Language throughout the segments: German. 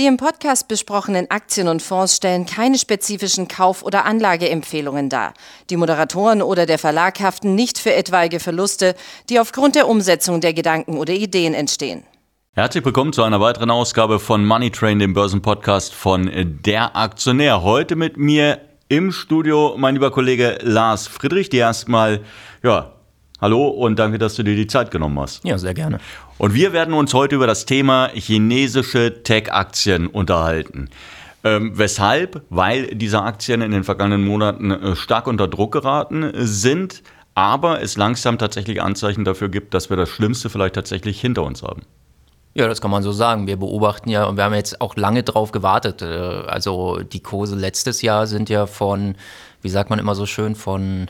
Die im Podcast besprochenen Aktien und Fonds stellen keine spezifischen Kauf- oder Anlageempfehlungen dar. Die Moderatoren oder der Verlag haften nicht für etwaige Verluste, die aufgrund der Umsetzung der Gedanken oder Ideen entstehen. Herzlich willkommen zu einer weiteren Ausgabe von Money Train, dem Börsenpodcast von Der Aktionär. Heute mit mir im Studio mein lieber Kollege Lars Friedrich, der erstmal, ja, hallo und danke, dass du dir die Zeit genommen hast. Ja, sehr gerne. Und wir werden uns heute über das Thema chinesische Tech-Aktien unterhalten. Ähm, weshalb? Weil diese Aktien in den vergangenen Monaten äh, stark unter Druck geraten sind, aber es langsam tatsächlich Anzeichen dafür gibt, dass wir das Schlimmste vielleicht tatsächlich hinter uns haben. Ja, das kann man so sagen. Wir beobachten ja und wir haben jetzt auch lange drauf gewartet. Äh, also die Kurse letztes Jahr sind ja von, wie sagt man immer so schön, von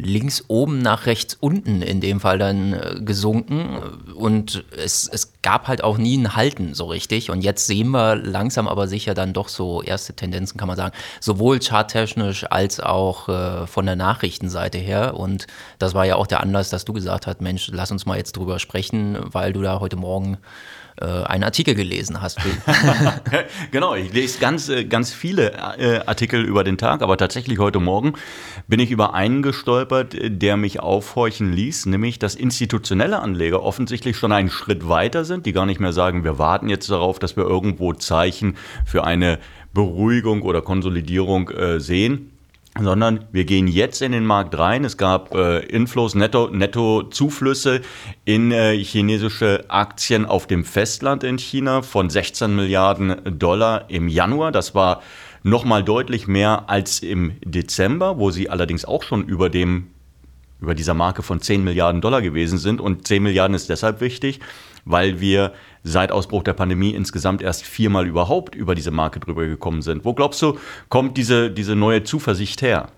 links oben nach rechts unten in dem Fall dann äh, gesunken. Und es, es gab halt auch nie ein Halten so richtig. Und jetzt sehen wir langsam aber sicher dann doch so erste Tendenzen kann man sagen, sowohl charttechnisch als auch äh, von der Nachrichtenseite her. Und das war ja auch der Anlass, dass du gesagt hast, Mensch, lass uns mal jetzt drüber sprechen, weil du da heute Morgen äh, einen Artikel gelesen hast. genau, ich lese ganz, äh, ganz viele äh, Artikel über den Tag, aber tatsächlich heute Morgen bin ich über einen gestolpert, der mich aufhorchen ließ, nämlich dass institutionelle Anleger offensichtlich schon einen Schritt weiter sind, die gar nicht mehr sagen, wir warten jetzt darauf, dass wir irgendwo Zeichen für eine Beruhigung oder Konsolidierung äh, sehen sondern wir gehen jetzt in den Markt rein. Es gab äh, Inflows, Netto, Netto-Zuflüsse in äh, chinesische Aktien auf dem Festland in China von 16 Milliarden Dollar im Januar. Das war nochmal deutlich mehr als im Dezember, wo sie allerdings auch schon über dem über dieser Marke von 10 Milliarden Dollar gewesen sind. Und 10 Milliarden ist deshalb wichtig, weil wir seit Ausbruch der Pandemie insgesamt erst viermal überhaupt über diese Marke drüber gekommen sind. Wo glaubst du, kommt diese, diese neue Zuversicht her?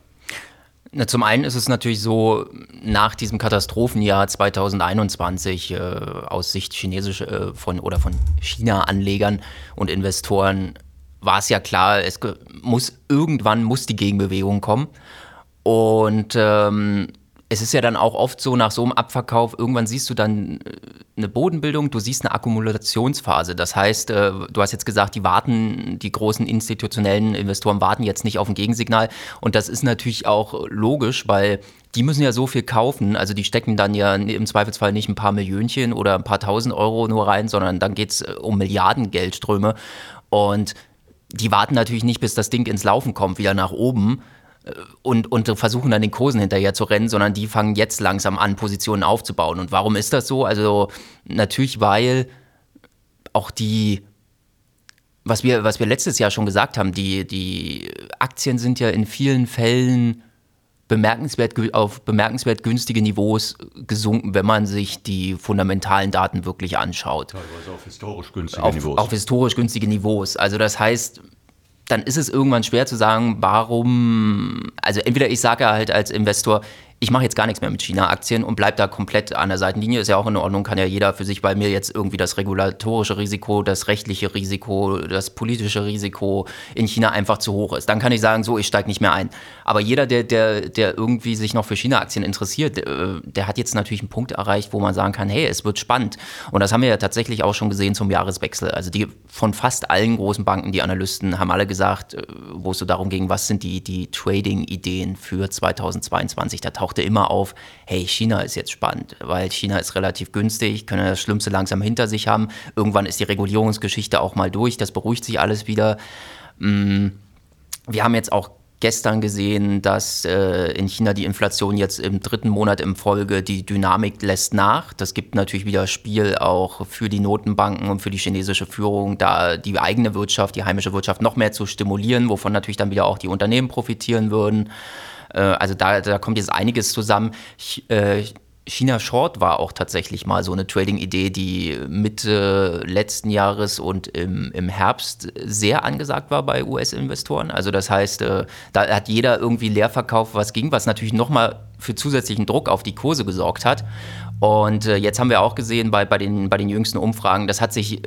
Na, zum einen ist es natürlich so, nach diesem Katastrophenjahr 2021 äh, aus Sicht chinesischer äh, von oder von China-Anlegern und Investoren war es ja klar, es muss irgendwann muss die Gegenbewegung kommen. Und ähm, es ist ja dann auch oft so, nach so einem Abverkauf, irgendwann siehst du dann äh, eine Bodenbildung, du siehst eine Akkumulationsphase. Das heißt, äh, du hast jetzt gesagt, die warten, die großen institutionellen Investoren warten jetzt nicht auf ein Gegensignal. Und das ist natürlich auch logisch, weil die müssen ja so viel kaufen. Also die stecken dann ja im Zweifelsfall nicht ein paar Millionchen oder ein paar tausend Euro nur rein, sondern dann geht es äh, um Milliarden Geldströme. Und die warten natürlich nicht, bis das Ding ins Laufen kommt, wieder nach oben und, und versuchen dann den Kursen hinterher zu rennen, sondern die fangen jetzt langsam an, Positionen aufzubauen. Und warum ist das so? Also natürlich, weil auch die, was wir, was wir letztes Jahr schon gesagt haben, die, die Aktien sind ja in vielen Fällen bemerkenswert, auf bemerkenswert günstige Niveaus gesunken, wenn man sich die fundamentalen Daten wirklich anschaut. Teilweise auf historisch günstige auf, Niveaus. Auf historisch günstige Niveaus. Also das heißt, dann ist es irgendwann schwer zu sagen, warum, also entweder ich sage halt als Investor, ich mache jetzt gar nichts mehr mit China-Aktien und bleibe da komplett an der Seitenlinie. Ist ja auch in Ordnung, kann ja jeder für sich bei mir jetzt irgendwie das regulatorische Risiko, das rechtliche Risiko, das politische Risiko in China einfach zu hoch ist. Dann kann ich sagen, so, ich steige nicht mehr ein. Aber jeder, der, der, der irgendwie sich noch für China-Aktien interessiert, der, äh, der hat jetzt natürlich einen Punkt erreicht, wo man sagen kann, hey, es wird spannend. Und das haben wir ja tatsächlich auch schon gesehen zum Jahreswechsel. Also die von fast allen großen Banken, die Analysten, haben alle gesagt, äh, wo es so darum ging, was sind die, die Trading-Ideen für 2022. Da taucht tauchte immer auf, hey, China ist jetzt spannend, weil China ist relativ günstig, können das Schlimmste langsam hinter sich haben. Irgendwann ist die Regulierungsgeschichte auch mal durch, das beruhigt sich alles wieder. Mm, wir haben jetzt auch gestern gesehen, dass äh, in China die Inflation jetzt im dritten Monat im Folge die Dynamik lässt nach. Das gibt natürlich wieder Spiel auch für die Notenbanken und für die chinesische Führung, da die eigene Wirtschaft, die heimische Wirtschaft noch mehr zu stimulieren, wovon natürlich dann wieder auch die Unternehmen profitieren würden. Äh, also da, da kommt jetzt einiges zusammen. Äh, China Short war auch tatsächlich mal so eine Trading-Idee, die Mitte letzten Jahres und im, im Herbst sehr angesagt war bei US-Investoren. Also das heißt, äh, da hat jeder irgendwie Leerverkauf was ging, was natürlich nochmal für zusätzlichen Druck auf die Kurse gesorgt hat. Und jetzt haben wir auch gesehen bei, bei, den, bei den jüngsten Umfragen, das hat sich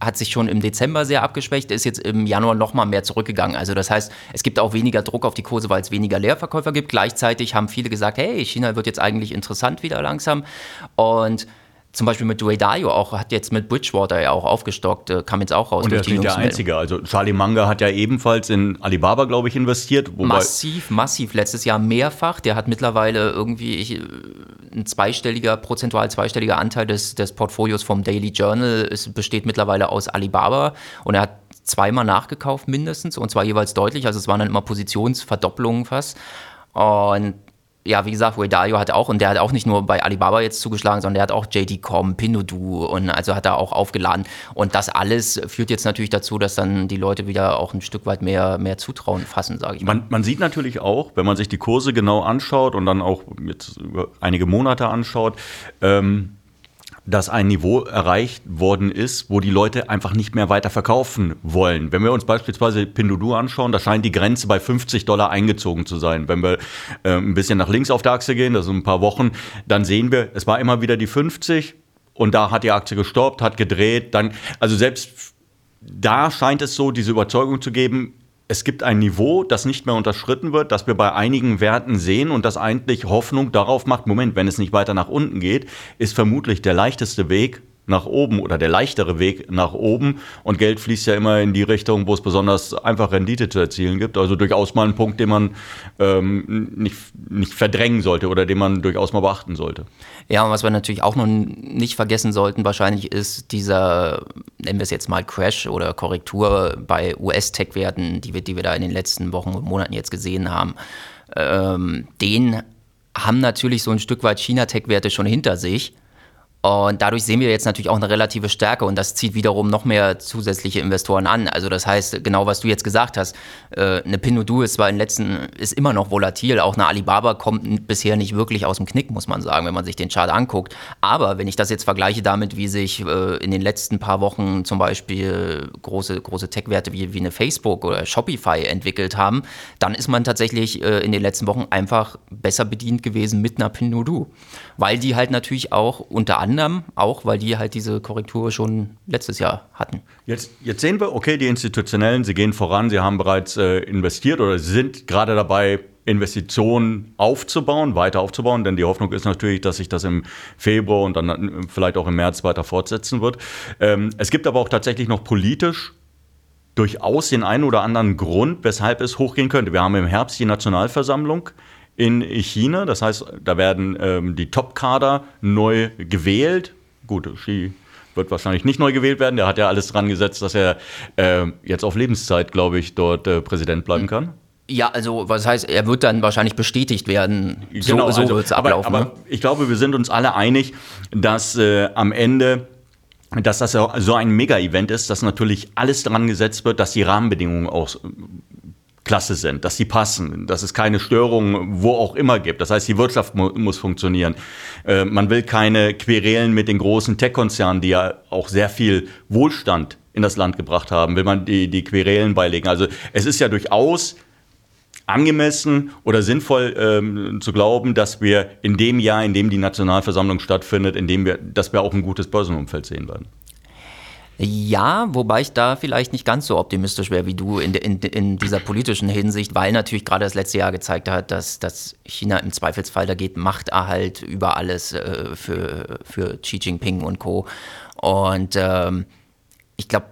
hat sich schon im Dezember sehr abgeschwächt, ist jetzt im Januar noch mal mehr zurückgegangen. Also das heißt, es gibt auch weniger Druck auf die Kurse, weil es weniger Leerverkäufer gibt. Gleichzeitig haben viele gesagt, hey, China wird jetzt eigentlich interessant wieder langsam. Und zum Beispiel mit Dalio auch, hat jetzt mit Bridgewater ja auch aufgestockt, äh, kam jetzt auch raus. Und er ist nicht der Einzige. Also Charlie Munger hat ja ebenfalls in Alibaba, glaube ich, investiert. massiv, massiv. Letztes Jahr mehrfach. Der hat mittlerweile irgendwie ich, ein zweistelliger, prozentual zweistelliger Anteil des, des Portfolios vom Daily Journal. Es besteht mittlerweile aus Alibaba und er hat zweimal nachgekauft mindestens und zwar jeweils deutlich. Also es waren dann immer Positionsverdopplungen fast. Und ja, wie gesagt, Dalio hat auch, und der hat auch nicht nur bei Alibaba jetzt zugeschlagen, sondern der hat auch JD.com, Pinduoduo und also hat er auch aufgeladen. Und das alles führt jetzt natürlich dazu, dass dann die Leute wieder auch ein Stück weit mehr, mehr Zutrauen fassen, sage ich mal. Man, man sieht natürlich auch, wenn man sich die Kurse genau anschaut und dann auch jetzt über einige Monate anschaut, ähm, dass ein Niveau erreicht worden ist, wo die Leute einfach nicht mehr weiter verkaufen wollen. Wenn wir uns beispielsweise Pinduoduo anschauen, da scheint die Grenze bei 50 Dollar eingezogen zu sein. Wenn wir äh, ein bisschen nach links auf der Achse gehen, also ein paar Wochen, dann sehen wir, es war immer wieder die 50 und da hat die Aktie gestoppt, hat gedreht, dann, also selbst da scheint es so diese Überzeugung zu geben, es gibt ein Niveau, das nicht mehr unterschritten wird, das wir bei einigen Werten sehen und das eigentlich Hoffnung darauf macht, Moment, wenn es nicht weiter nach unten geht, ist vermutlich der leichteste Weg nach oben oder der leichtere Weg nach oben. Und Geld fließt ja immer in die Richtung, wo es besonders einfach Rendite zu erzielen gibt. Also durchaus mal ein Punkt, den man ähm, nicht, nicht verdrängen sollte oder den man durchaus mal beachten sollte. Ja, und was wir natürlich auch noch nicht vergessen sollten, wahrscheinlich ist dieser, nennen wir es jetzt mal Crash oder Korrektur bei US-Tech-Werten, die wir, die wir da in den letzten Wochen und Monaten jetzt gesehen haben. Ähm, den haben natürlich so ein Stück weit China-Tech-Werte schon hinter sich. Und dadurch sehen wir jetzt natürlich auch eine relative Stärke und das zieht wiederum noch mehr zusätzliche Investoren an. Also das heißt, genau was du jetzt gesagt hast, äh, eine Pinduoduo ist zwar in letzten, ist immer noch volatil, auch eine Alibaba kommt bisher nicht wirklich aus dem Knick, muss man sagen, wenn man sich den Chart anguckt. Aber wenn ich das jetzt vergleiche damit, wie sich äh, in den letzten paar Wochen zum Beispiel große, große Tech-Werte wie, wie eine Facebook oder Shopify entwickelt haben, dann ist man tatsächlich äh, in den letzten Wochen einfach besser bedient gewesen mit einer Pinduoduo. Weil die halt natürlich auch unter anderem auch, weil die halt diese Korrektur schon letztes Jahr hatten. Jetzt, jetzt sehen wir, okay, die Institutionellen, sie gehen voran, sie haben bereits äh, investiert oder sie sind gerade dabei, Investitionen aufzubauen, weiter aufzubauen, denn die Hoffnung ist natürlich, dass sich das im Februar und dann äh, vielleicht auch im März weiter fortsetzen wird. Ähm, es gibt aber auch tatsächlich noch politisch durchaus den einen oder anderen Grund, weshalb es hochgehen könnte. Wir haben im Herbst die Nationalversammlung in China. Das heißt, da werden ähm, die Top-Kader neu gewählt. Gut, Xi wird wahrscheinlich nicht neu gewählt werden. Der hat ja alles dran gesetzt, dass er äh, jetzt auf Lebenszeit, glaube ich, dort äh, Präsident bleiben kann. Ja, also was heißt, er wird dann wahrscheinlich bestätigt werden. So, genau, so also, wird es ablaufen. Aber, aber ne? ich glaube, wir sind uns alle einig, dass äh, am Ende dass das so ein Mega-Event ist, dass natürlich alles dran gesetzt wird, dass die Rahmenbedingungen auch klasse sind, dass sie passen, dass es keine Störungen wo auch immer gibt. Das heißt, die Wirtschaft mu muss funktionieren. Äh, man will keine Querelen mit den großen Tech-Konzernen, die ja auch sehr viel Wohlstand in das Land gebracht haben, will man die, die Querelen beilegen. Also es ist ja durchaus angemessen oder sinnvoll ähm, zu glauben, dass wir in dem Jahr, in dem die Nationalversammlung stattfindet, in dem wir, dass wir auch ein gutes Börsenumfeld sehen werden. Ja, wobei ich da vielleicht nicht ganz so optimistisch wäre wie du in, in, in dieser politischen Hinsicht, weil natürlich gerade das letzte Jahr gezeigt hat, dass, dass China im Zweifelsfall da geht Machterhalt über alles äh, für, für Xi Jinping und Co. Und ähm, ich glaube,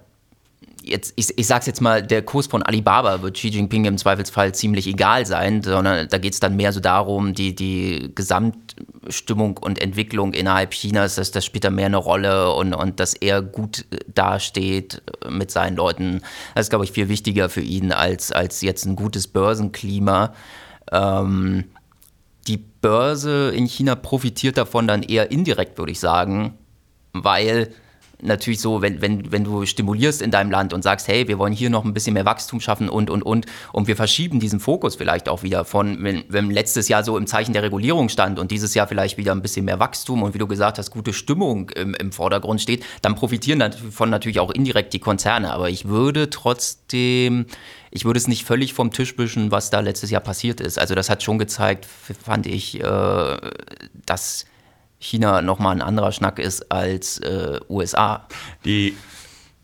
jetzt, ich, ich sag's jetzt mal, der Kurs von Alibaba wird Xi Jinping im Zweifelsfall ziemlich egal sein, sondern da geht es dann mehr so darum, die, die Gesamtstimmung und Entwicklung innerhalb Chinas, dass das spielt da mehr eine Rolle und, und dass er gut dasteht mit seinen Leuten. Das ist, glaube ich, viel wichtiger für ihn als, als jetzt ein gutes Börsenklima. Ähm, die Börse in China profitiert davon dann eher indirekt, würde ich sagen, weil natürlich so, wenn, wenn, wenn du stimulierst in deinem Land und sagst, hey, wir wollen hier noch ein bisschen mehr Wachstum schaffen und, und, und, und wir verschieben diesen Fokus vielleicht auch wieder von, wenn, wenn letztes Jahr so im Zeichen der Regulierung stand und dieses Jahr vielleicht wieder ein bisschen mehr Wachstum und wie du gesagt hast, gute Stimmung im, im Vordergrund steht, dann profitieren davon natürlich auch indirekt die Konzerne. Aber ich würde trotzdem, ich würde es nicht völlig vom Tisch wischen, was da letztes Jahr passiert ist. Also das hat schon gezeigt, fand ich, äh, dass China nochmal ein anderer Schnack ist als äh, USA. Die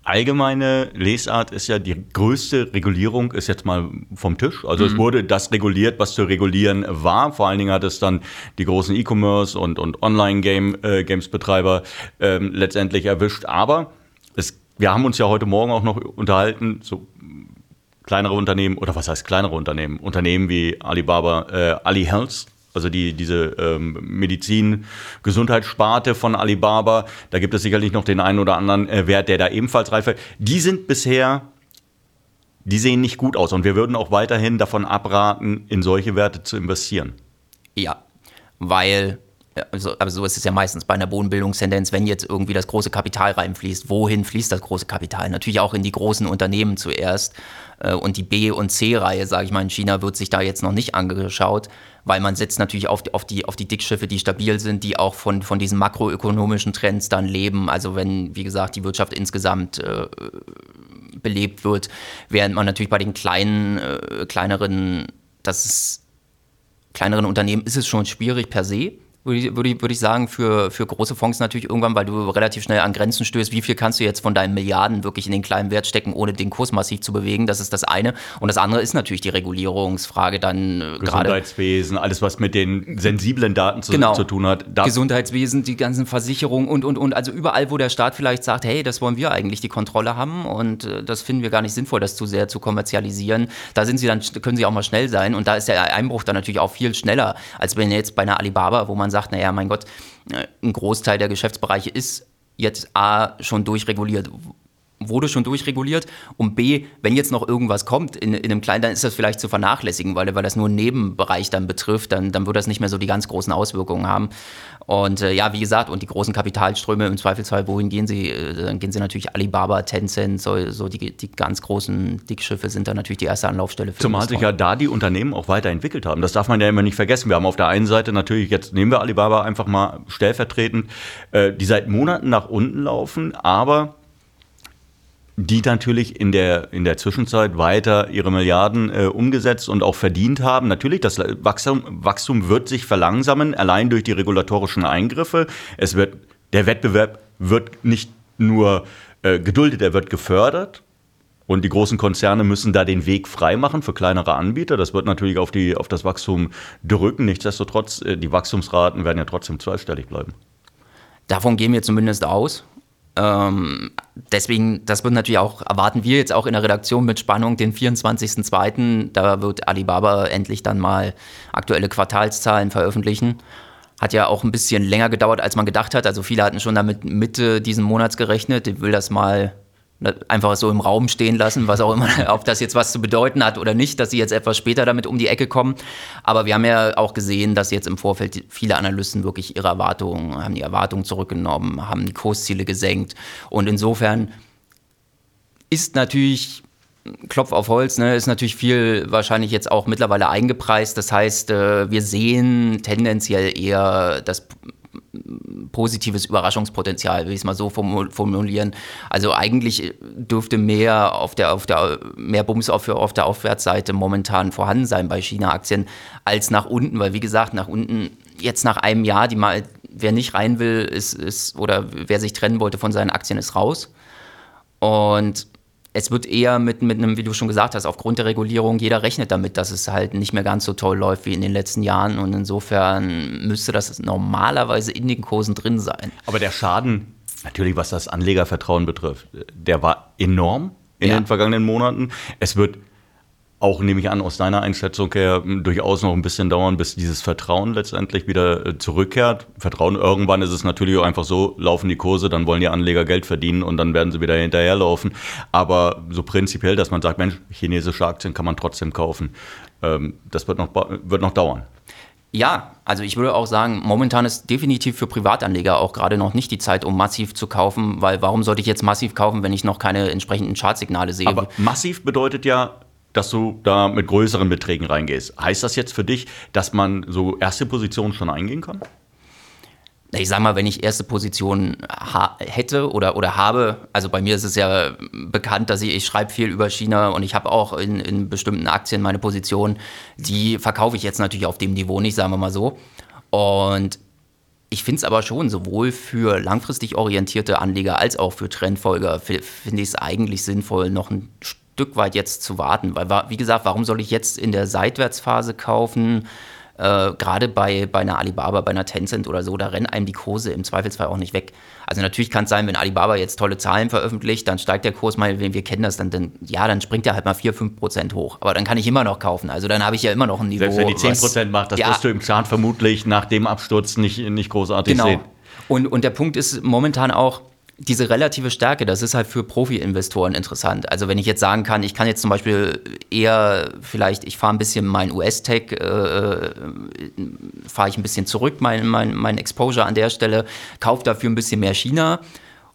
allgemeine Lesart ist ja, die größte Regulierung ist jetzt mal vom Tisch. Also mhm. es wurde das reguliert, was zu regulieren war. Vor allen Dingen hat es dann die großen E-Commerce und, und Online-Games-Betreiber äh, ähm, letztendlich erwischt. Aber es, wir haben uns ja heute Morgen auch noch unterhalten, so kleinere Unternehmen, oder was heißt kleinere Unternehmen? Unternehmen wie Alibaba, äh, Ali Health also die, diese ähm, Medizin-Gesundheitssparte von Alibaba, da gibt es sicherlich noch den einen oder anderen äh, Wert, der da ebenfalls reif wird. Die sind bisher, die sehen nicht gut aus und wir würden auch weiterhin davon abraten, in solche Werte zu investieren. Ja, weil also, aber so ist es ja meistens bei einer Bodenbildungstendenz, wenn jetzt irgendwie das große Kapital reinfließt. Wohin fließt das große Kapital? Natürlich auch in die großen Unternehmen zuerst. Äh, und die B- und C-Reihe, sage ich mal, in China wird sich da jetzt noch nicht angeschaut, weil man setzt natürlich auf die, auf die, auf die Dickschiffe, die stabil sind, die auch von, von diesen makroökonomischen Trends dann leben. Also wenn, wie gesagt, die Wirtschaft insgesamt äh, belebt wird, während man natürlich bei den kleinen, äh, kleineren, das ist, kleineren Unternehmen ist es schon schwierig per se würde ich, würde ich, sagen, für, für große Fonds natürlich irgendwann, weil du relativ schnell an Grenzen stößt. Wie viel kannst du jetzt von deinen Milliarden wirklich in den kleinen Wert stecken, ohne den Kurs massiv zu bewegen? Das ist das eine. Und das andere ist natürlich die Regulierungsfrage dann äh, Gesundheitswesen, alles, was mit den sensiblen Daten zu, genau. zu tun hat. Gesundheitswesen, die ganzen Versicherungen und, und, und. Also überall, wo der Staat vielleicht sagt, hey, das wollen wir eigentlich die Kontrolle haben und äh, das finden wir gar nicht sinnvoll, das zu sehr zu kommerzialisieren. Da sind sie dann, können sie auch mal schnell sein. Und da ist der Einbruch dann natürlich auch viel schneller, als wenn jetzt bei einer Alibaba, wo man sagt, naja, mein Gott, äh, ein Großteil der Geschäftsbereiche ist jetzt A schon durchreguliert wurde schon durchreguliert und B, wenn jetzt noch irgendwas kommt in, in einem kleinen, dann ist das vielleicht zu vernachlässigen, weil, weil das nur einen Nebenbereich dann betrifft, dann, dann wird das nicht mehr so die ganz großen Auswirkungen haben. Und äh, ja, wie gesagt, und die großen Kapitalströme im Zweifelsfall, wohin gehen sie? Äh, dann gehen sie natürlich Alibaba, Tencent, so, so die, die ganz großen Dickschiffe sind dann natürlich die erste Anlaufstelle für Zumal sich ja da die Unternehmen auch weiterentwickelt haben. Das darf man ja immer nicht vergessen. Wir haben auf der einen Seite natürlich, jetzt nehmen wir Alibaba einfach mal stellvertretend, äh, die seit Monaten nach unten laufen, aber die natürlich in der, in der Zwischenzeit weiter ihre Milliarden äh, umgesetzt und auch verdient haben. Natürlich, das Wachstum, Wachstum wird sich verlangsamen, allein durch die regulatorischen Eingriffe. Es wird, der Wettbewerb wird nicht nur äh, geduldet, er wird gefördert. Und die großen Konzerne müssen da den Weg freimachen für kleinere Anbieter. Das wird natürlich auf, die, auf das Wachstum drücken. Nichtsdestotrotz, äh, die Wachstumsraten werden ja trotzdem zweistellig bleiben. Davon gehen wir zumindest aus. Ähm, deswegen, das wird natürlich auch, erwarten wir jetzt auch in der Redaktion mit Spannung den 24.02. Da wird Alibaba endlich dann mal aktuelle Quartalszahlen veröffentlichen. Hat ja auch ein bisschen länger gedauert, als man gedacht hat. Also viele hatten schon damit Mitte diesen Monats gerechnet. Ich will das mal einfach so im Raum stehen lassen, was auch immer, ob das jetzt was zu bedeuten hat oder nicht, dass sie jetzt etwas später damit um die Ecke kommen. Aber wir haben ja auch gesehen, dass jetzt im Vorfeld viele Analysten wirklich ihre Erwartungen, haben die Erwartungen zurückgenommen, haben die Kursziele gesenkt. Und insofern ist natürlich Klopf auf Holz, ne, ist natürlich viel wahrscheinlich jetzt auch mittlerweile eingepreist. Das heißt, äh, wir sehen tendenziell eher das positives Überraschungspotenzial, will ich es mal so formulieren. Also eigentlich dürfte mehr auf der, auf der, mehr Bums auf, auf der Aufwärtsseite momentan vorhanden sein bei China-Aktien als nach unten, weil wie gesagt, nach unten, jetzt nach einem Jahr, die mal, wer nicht rein will, ist, ist, oder wer sich trennen wollte von seinen Aktien, ist raus. Und es wird eher mit, mit einem, wie du schon gesagt hast, aufgrund der Regulierung, jeder rechnet damit, dass es halt nicht mehr ganz so toll läuft wie in den letzten Jahren. Und insofern müsste das normalerweise in den Kursen drin sein. Aber der Schaden, natürlich was das Anlegervertrauen betrifft, der war enorm in ja. den vergangenen Monaten. Es wird auch, nehme ich an, aus deiner Einschätzung her durchaus noch ein bisschen dauern, bis dieses Vertrauen letztendlich wieder äh, zurückkehrt. Vertrauen, irgendwann ist es natürlich auch einfach so, laufen die Kurse, dann wollen die Anleger Geld verdienen und dann werden sie wieder hinterherlaufen. Aber so prinzipiell, dass man sagt, Mensch, chinesische Aktien kann man trotzdem kaufen, ähm, das wird noch, wird noch dauern. Ja, also ich würde auch sagen, momentan ist definitiv für Privatanleger auch gerade noch nicht die Zeit, um massiv zu kaufen, weil warum sollte ich jetzt massiv kaufen, wenn ich noch keine entsprechenden Chartsignale sehe? Aber massiv bedeutet ja dass du da mit größeren Beträgen reingehst. Heißt das jetzt für dich, dass man so erste Positionen schon eingehen kann? Ich sag mal, wenn ich erste Positionen hätte oder, oder habe, also bei mir ist es ja bekannt, dass ich, ich schreibe viel über China und ich habe auch in, in bestimmten Aktien meine Position, die verkaufe ich jetzt natürlich auf dem Niveau nicht, sagen wir mal so. Und ich finde es aber schon, sowohl für langfristig orientierte Anleger als auch für Trendfolger, finde ich es eigentlich sinnvoll, noch ein Stück weit jetzt zu warten. Weil, wie gesagt, warum soll ich jetzt in der Seitwärtsphase kaufen? Äh, Gerade bei, bei einer Alibaba, bei einer Tencent oder so, da rennen einem die Kurse im Zweifelsfall auch nicht weg. Also natürlich kann es sein, wenn Alibaba jetzt tolle Zahlen veröffentlicht, dann steigt der Kurs mal, wenn wir kennen das, dann, dann ja, dann springt er halt mal 4, 5 Prozent hoch. Aber dann kann ich immer noch kaufen. Also dann habe ich ja immer noch ein Niveau. Selbst wenn die 10 Prozent macht, das ja, wirst du im Chart vermutlich nach dem Absturz nicht, nicht großartig genau. sehen. Und, und der Punkt ist momentan auch, diese relative Stärke, das ist halt für Profi-Investoren interessant. Also wenn ich jetzt sagen kann, ich kann jetzt zum Beispiel eher vielleicht, ich fahre ein bisschen mein US-Tech, äh, äh, fahre ich ein bisschen zurück, mein, mein, mein Exposure an der Stelle, kaufe dafür ein bisschen mehr China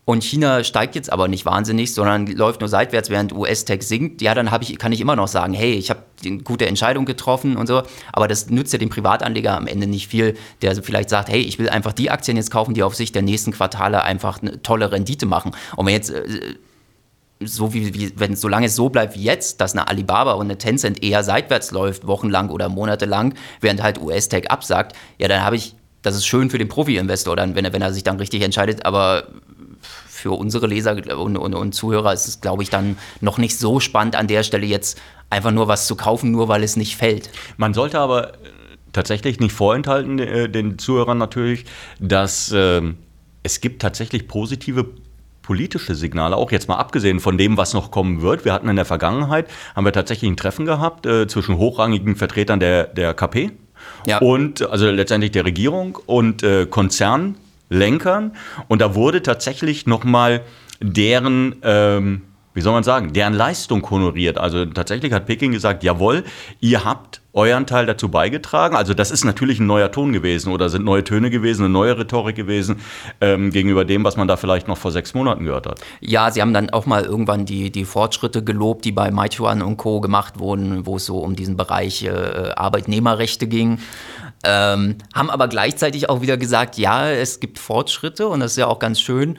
und China steigt jetzt aber nicht wahnsinnig, sondern läuft nur seitwärts, während US-Tech sinkt, ja, dann ich, kann ich immer noch sagen, hey, ich habe eine gute Entscheidung getroffen und so. Aber das nützt ja dem Privatanleger am Ende nicht viel, der vielleicht sagt, hey, ich will einfach die Aktien jetzt kaufen, die auf Sicht der nächsten Quartale einfach eine tolle Rendite machen. Und wenn jetzt äh, so wie, wie wenn solange es so bleibt wie jetzt, dass eine Alibaba und eine Tencent eher seitwärts läuft, wochenlang oder monatelang, während halt US-Tech absagt, ja, dann habe ich, das ist schön für den Profi-Investor, dann, wenn er, wenn er sich dann richtig entscheidet, aber für unsere Leser und, und, und Zuhörer ist es, glaube ich, dann noch nicht so spannend an der Stelle jetzt einfach nur was zu kaufen, nur weil es nicht fällt. Man sollte aber äh, tatsächlich nicht vorenthalten, äh, den Zuhörern natürlich, dass äh, es gibt tatsächlich positive politische Signale, auch jetzt mal abgesehen von dem, was noch kommen wird. Wir hatten in der Vergangenheit, haben wir tatsächlich ein Treffen gehabt äh, zwischen hochrangigen Vertretern der, der KP ja. und also letztendlich der Regierung und äh, Konzernen Lenkern. Und da wurde tatsächlich nochmal deren, ähm, wie soll man sagen, deren Leistung honoriert. Also tatsächlich hat Peking gesagt, jawohl, ihr habt euren Teil dazu beigetragen. Also das ist natürlich ein neuer Ton gewesen oder sind neue Töne gewesen, eine neue Rhetorik gewesen ähm, gegenüber dem, was man da vielleicht noch vor sechs Monaten gehört hat. Ja, sie haben dann auch mal irgendwann die, die Fortschritte gelobt, die bei Meituan und Co. gemacht wurden, wo es so um diesen Bereich äh, Arbeitnehmerrechte ging. Ähm, haben aber gleichzeitig auch wieder gesagt, ja, es gibt Fortschritte und das ist ja auch ganz schön.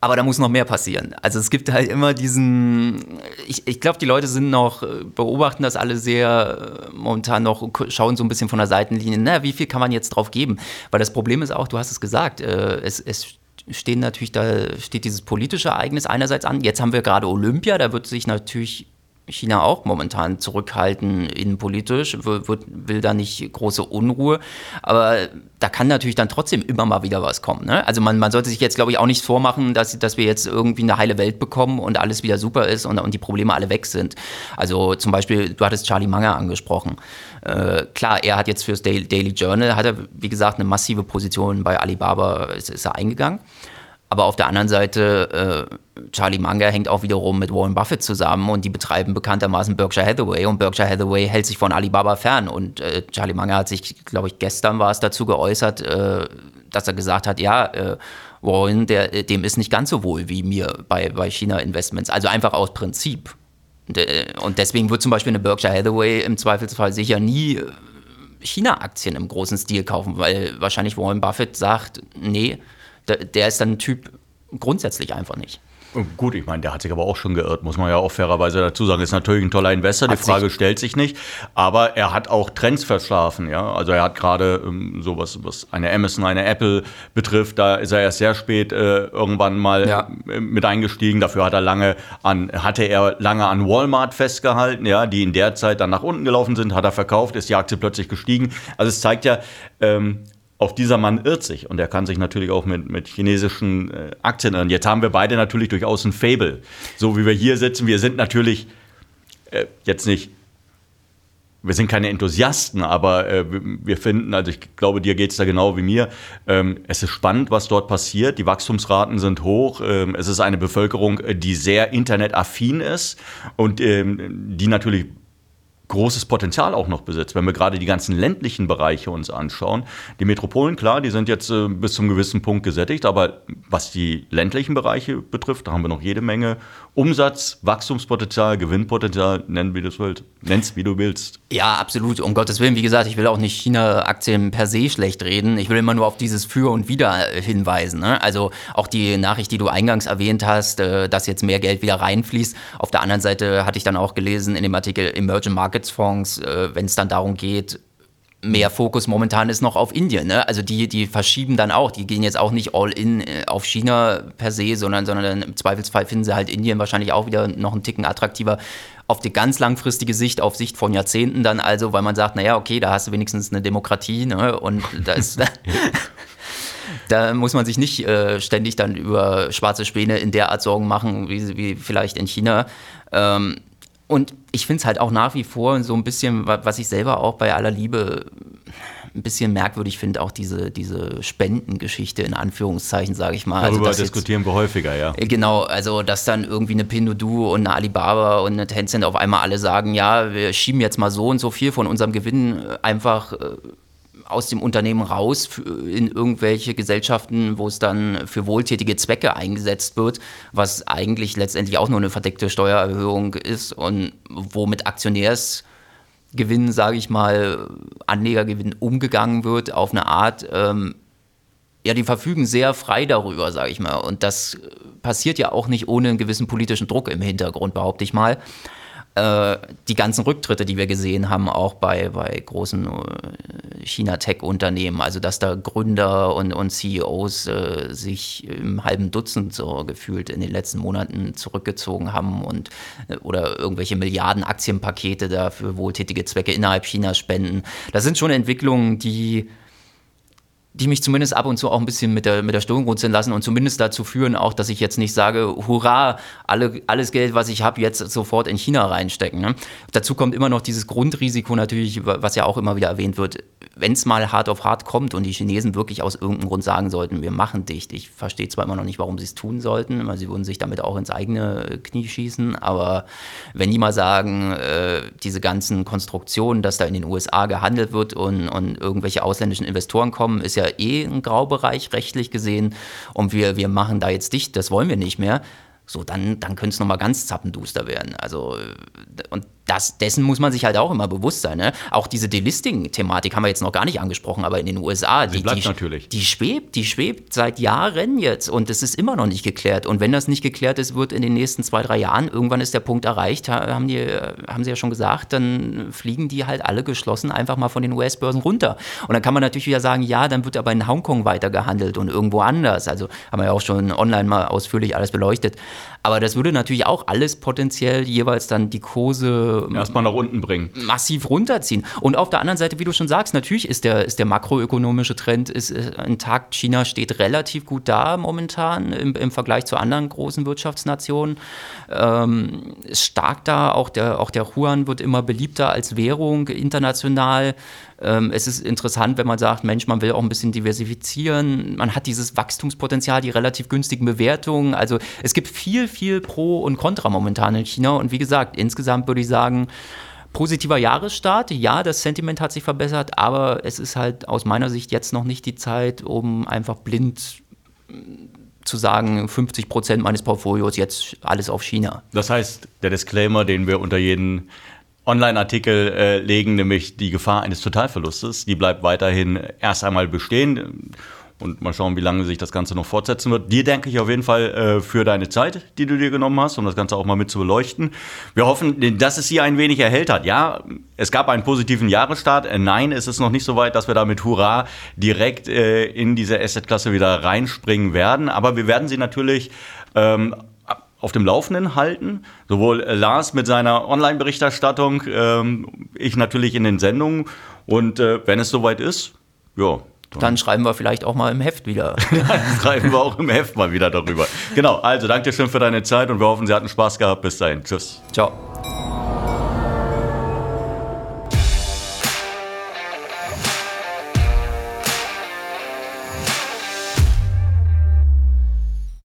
Aber da muss noch mehr passieren. Also es gibt halt immer diesen, ich, ich glaube, die Leute sind noch, beobachten das alle sehr äh, momentan noch, schauen so ein bisschen von der Seitenlinie, na, wie viel kann man jetzt drauf geben? Weil das Problem ist auch, du hast es gesagt, äh, es, es stehen natürlich, da steht dieses politische Ereignis einerseits an. Jetzt haben wir gerade Olympia, da wird sich natürlich China auch momentan zurückhalten innenpolitisch, will, will da nicht große Unruhe. Aber da kann natürlich dann trotzdem immer mal wieder was kommen. Ne? Also man, man sollte sich jetzt, glaube ich, auch nicht vormachen, dass, dass wir jetzt irgendwie eine heile Welt bekommen und alles wieder super ist und, und die Probleme alle weg sind. Also zum Beispiel, du hattest Charlie Munger angesprochen. Äh, klar, er hat jetzt fürs Daily Journal, hat er, wie gesagt, eine massive Position bei Alibaba, ist, ist er eingegangen. Aber auf der anderen Seite, äh, Charlie Munger hängt auch wiederum mit Warren Buffett zusammen und die betreiben bekanntermaßen Berkshire Hathaway und Berkshire Hathaway hält sich von Alibaba fern. Und äh, Charlie Munger hat sich, glaube ich, gestern war es dazu geäußert, äh, dass er gesagt hat, ja, äh, Warren, der, dem ist nicht ganz so wohl wie mir bei, bei China Investments. Also einfach aus Prinzip. Und, deswegen wird zum Beispiel eine Berkshire Hathaway im Zweifelsfall sicher nie äh, China-Aktien im großen Stil kaufen, weil wahrscheinlich Warren Buffett sagt, nee, der, ist dann ein Typ grundsätzlich einfach nicht. Gut, ich meine, der hat sich aber auch schon geirrt, muss man ja auch fairerweise dazu sagen. Ist natürlich ein toller Investor, hat die Frage stellt sich nicht. Aber er hat auch Trends verschlafen, ja. Also er hat gerade ähm, sowas, was eine Amazon, eine Apple betrifft, da ist er erst sehr spät äh, irgendwann mal ja. mit eingestiegen. Dafür hat er lange an, hatte er lange an Walmart festgehalten, ja, die in der Zeit dann nach unten gelaufen sind, hat er verkauft, ist die Aktie plötzlich gestiegen. Also es zeigt ja, ähm, auch dieser Mann irrt sich und er kann sich natürlich auch mit, mit chinesischen äh, Aktien irren. Jetzt haben wir beide natürlich durchaus ein Fable. So wie wir hier sitzen, wir sind natürlich äh, jetzt nicht, wir sind keine Enthusiasten, aber äh, wir finden, also ich glaube, dir geht es da genau wie mir, ähm, es ist spannend, was dort passiert. Die Wachstumsraten sind hoch. Ähm, es ist eine Bevölkerung, äh, die sehr internetaffin ist und ähm, die natürlich großes Potenzial auch noch besitzt. Wenn wir gerade die ganzen ländlichen Bereiche uns anschauen, die Metropolen, klar, die sind jetzt äh, bis zum gewissen Punkt gesättigt, aber was die ländlichen Bereiche betrifft, da haben wir noch jede Menge Umsatz, Wachstumspotenzial, Gewinnpotenzial, nenn wie du willst. Nenn's wie du willst. Ja, absolut. Um Gottes Willen, wie gesagt, ich will auch nicht China-Aktien per se schlecht reden. Ich will immer nur auf dieses Für und Wider äh, hinweisen. Ne? Also auch die Nachricht, die du eingangs erwähnt hast, äh, dass jetzt mehr Geld wieder reinfließt. Auf der anderen Seite hatte ich dann auch gelesen in dem Artikel Emerging Market Marketsfonds, äh, wenn es dann darum geht, mehr Fokus momentan ist noch auf Indien. Ne? Also die, die verschieben dann auch, die gehen jetzt auch nicht all in äh, auf China per se, sondern, sondern im Zweifelsfall finden sie halt Indien wahrscheinlich auch wieder noch einen Ticken attraktiver auf die ganz langfristige Sicht, auf Sicht von Jahrzehnten dann also, weil man sagt, naja, okay, da hast du wenigstens eine Demokratie ne? und da ist... da muss man sich nicht äh, ständig dann über schwarze Späne in der Art Sorgen machen, wie, wie vielleicht in China. Ähm, und ich finde es halt auch nach wie vor so ein bisschen, was ich selber auch bei aller Liebe ein bisschen merkwürdig finde, auch diese, diese Spendengeschichte in Anführungszeichen, sage ich mal. Darüber also, diskutieren jetzt, wir häufiger, ja. Äh, genau, also dass dann irgendwie eine Pinduoduo und eine Alibaba und eine Tencent auf einmal alle sagen, ja, wir schieben jetzt mal so und so viel von unserem Gewinn einfach äh, aus dem Unternehmen raus in irgendwelche Gesellschaften, wo es dann für wohltätige Zwecke eingesetzt wird, was eigentlich letztendlich auch nur eine verdeckte Steuererhöhung ist und wo mit Aktionärsgewinn, sage ich mal, Anlegergewinn umgegangen wird auf eine Art, ähm, ja, die verfügen sehr frei darüber, sage ich mal. Und das passiert ja auch nicht ohne einen gewissen politischen Druck im Hintergrund, behaupte ich mal. Äh, die ganzen Rücktritte, die wir gesehen haben, auch bei, bei großen äh, China-Tech-Unternehmen, also dass da Gründer und, und CEOs äh, sich im halben Dutzend so gefühlt in den letzten Monaten zurückgezogen haben und äh, oder irgendwelche Milliarden Aktienpakete da für wohltätige Zwecke innerhalb Chinas spenden. Das sind schon Entwicklungen, die die mich zumindest ab und zu auch ein bisschen mit der, mit der Stirn runzeln lassen und zumindest dazu führen auch, dass ich jetzt nicht sage, hurra, alle, alles Geld, was ich habe, jetzt sofort in China reinstecken. Ne? Dazu kommt immer noch dieses Grundrisiko natürlich, was ja auch immer wieder erwähnt wird, wenn es mal hart auf hart kommt und die Chinesen wirklich aus irgendeinem Grund sagen sollten, wir machen dicht. Ich verstehe zwar immer noch nicht, warum sie es tun sollten, weil sie würden sich damit auch ins eigene Knie schießen, aber wenn die mal sagen, äh, diese ganzen Konstruktionen, dass da in den USA gehandelt wird und, und irgendwelche ausländischen Investoren kommen, ist ja eh ein Graubereich rechtlich gesehen und wir, wir machen da jetzt dicht, das wollen wir nicht mehr. So, dann, dann könnte es nochmal ganz zappenduster werden. Also, und das, dessen muss man sich halt auch immer bewusst sein. Ne? Auch diese Delisting-Thematik haben wir jetzt noch gar nicht angesprochen, aber in den USA, die, die, natürlich. die schwebt, die schwebt seit Jahren jetzt und es ist immer noch nicht geklärt. Und wenn das nicht geklärt ist, wird in den nächsten zwei, drei Jahren, irgendwann ist der Punkt erreicht, haben, die, haben sie ja schon gesagt, dann fliegen die halt alle geschlossen einfach mal von den US-Börsen runter. Und dann kann man natürlich wieder sagen, ja, dann wird aber in Hongkong weiter gehandelt und irgendwo anders. Also haben wir ja auch schon online mal ausführlich alles beleuchtet. Aber das würde natürlich auch alles potenziell jeweils dann die Kurse erstmal nach unten bringen. Massiv runterziehen. Und auf der anderen Seite, wie du schon sagst, natürlich ist der, ist der makroökonomische Trend ist intakt. China steht relativ gut da momentan im, im Vergleich zu anderen großen Wirtschaftsnationen. Ähm, ist stark da, auch der, auch der Yuan wird immer beliebter als Währung international. Ähm, es ist interessant, wenn man sagt, Mensch, man will auch ein bisschen diversifizieren. Man hat dieses Wachstumspotenzial, die relativ günstigen Bewertungen. Also es gibt viel, viel Pro und Contra momentan in China. Und wie gesagt, insgesamt würde ich sagen, positiver Jahresstart. Ja, das Sentiment hat sich verbessert, aber es ist halt aus meiner Sicht jetzt noch nicht die Zeit, um einfach blind zu sagen, 50 Prozent meines Portfolios jetzt alles auf China. Das heißt, der Disclaimer, den wir unter jeden Online-Artikel äh, legen, nämlich die Gefahr eines Totalverlustes. Die bleibt weiterhin erst einmal bestehen. Und mal schauen, wie lange sich das Ganze noch fortsetzen wird. Dir danke ich auf jeden Fall äh, für deine Zeit, die du dir genommen hast, um das Ganze auch mal mit zu beleuchten. Wir hoffen, dass es sie ein wenig erhellt hat. Ja, es gab einen positiven Jahresstart. Äh, nein, es ist noch nicht so weit, dass wir da mit Hurra direkt äh, in diese Asset-Klasse wieder reinspringen werden. Aber wir werden sie natürlich ähm, auf dem Laufenden halten. Sowohl Lars mit seiner Online-Berichterstattung, ähm, ich natürlich in den Sendungen. Und äh, wenn es soweit ist, ja. Dann, dann schreiben wir vielleicht auch mal im Heft wieder. dann schreiben wir auch im Heft mal wieder darüber. Genau, also danke dir schön für deine Zeit und wir hoffen, Sie hatten Spaß gehabt. Bis dahin. Tschüss. Ciao.